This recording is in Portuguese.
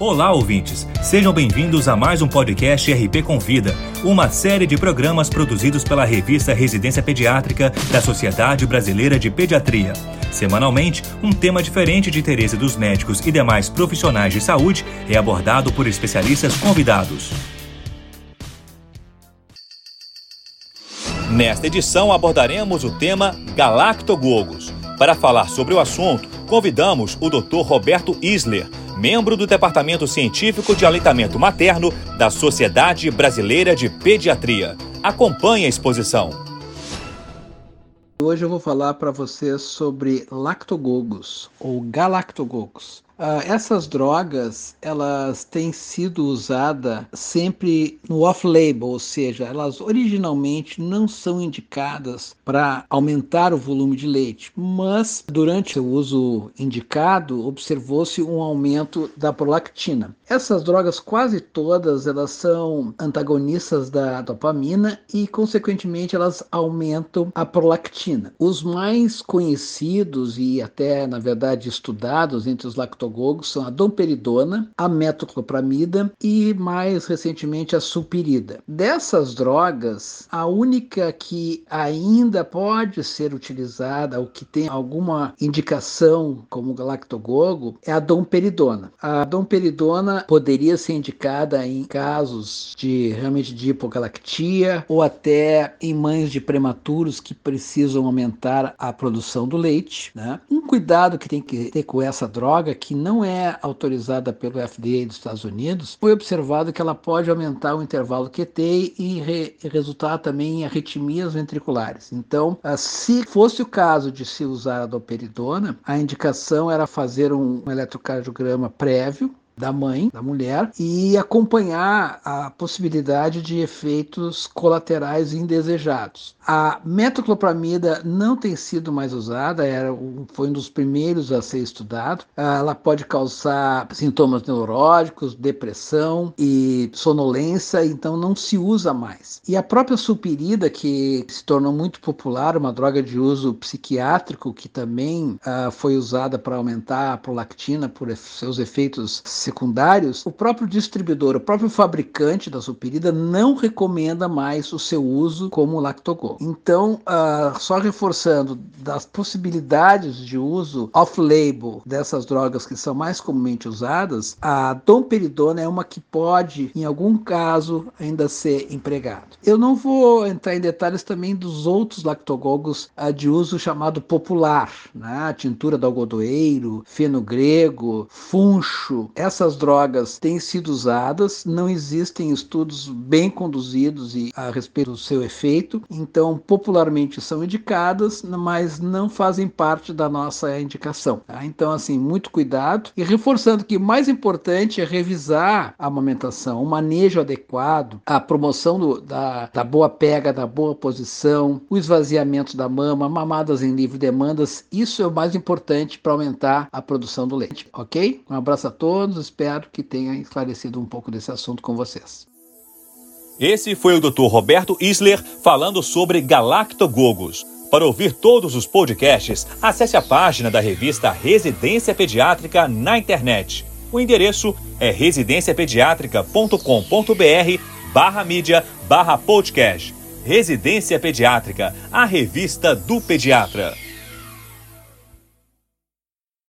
Olá, ouvintes! Sejam bem-vindos a mais um podcast RP Convida, uma série de programas produzidos pela revista Residência Pediátrica da Sociedade Brasileira de Pediatria. Semanalmente, um tema diferente de interesse dos médicos e demais profissionais de saúde é abordado por especialistas convidados. Nesta edição abordaremos o tema Galactogogos. Para falar sobre o assunto, convidamos o Dr. Roberto Isler, membro do Departamento Científico de Aleitamento Materno da Sociedade Brasileira de Pediatria. Acompanhe a exposição. Hoje eu vou falar para vocês sobre lactogogos ou galactogogos. Uh, essas drogas elas têm sido usadas sempre no off-label, ou seja, elas originalmente não são indicadas para aumentar o volume de leite, mas durante o uso indicado observou-se um aumento da prolactina. Essas drogas quase todas elas são antagonistas da dopamina e consequentemente elas aumentam a prolactina. Os mais conhecidos e até na verdade estudados entre os lactogogos são a domperidona, a metoclopramida e mais recentemente a sulpirida. Dessas drogas, a única que ainda pode ser utilizada ou que tem alguma indicação como galactogogo é a domperidona. A domperidona poderia ser indicada em casos de realmente de hipogalactia ou até em mães de prematuros que precisam aumentar a produção do leite. Né? Um cuidado que tem que ter com essa droga que não é autorizada pelo FDA dos Estados Unidos, foi observado que ela pode aumentar o intervalo QT e re resultar também em arritmias ventriculares. Então, ah, se fosse o caso de se usar a doperidona, a indicação era fazer um eletrocardiograma prévio da mãe, da mulher, e acompanhar a possibilidade de efeitos colaterais indesejados. A metoclopramida não tem sido mais usada, era, foi um dos primeiros a ser estudado. Ela pode causar sintomas neurológicos, depressão e sonolência, então não se usa mais. E a própria sulpirida, que se tornou muito popular, uma droga de uso psiquiátrico que também uh, foi usada para aumentar a prolactina por seus efeitos secundários, o próprio distribuidor, o próprio fabricante da sulpirida não recomenda mais o seu uso como lactogogo. Então, uh, só reforçando das possibilidades de uso off-label dessas drogas que são mais comumente usadas, a domperidona é uma que pode, em algum caso, ainda ser empregado. Eu não vou entrar em detalhes também dos outros lactogogos uh, de uso chamado popular, né? Tintura do algodoeiro, feno grego, funcho. Essa essas drogas têm sido usadas, não existem estudos bem conduzidos e, a respeito do seu efeito, então popularmente são indicadas, mas não fazem parte da nossa indicação. Tá? Então, assim, muito cuidado e reforçando que o mais importante é revisar a amamentação, o manejo adequado, a promoção do, da, da boa pega, da boa posição, o esvaziamento da mama, mamadas em livre demandas, isso é o mais importante para aumentar a produção do leite, ok? Um abraço a todos, espero que tenha esclarecido um pouco desse assunto com vocês. Esse foi o Dr. Roberto Isler falando sobre galactogogos. Para ouvir todos os podcasts, acesse a página da revista Residência Pediátrica na internet. O endereço é residenciapediatrica.com.br barra mídia barra podcast. Residência Pediátrica, a revista do pediatra.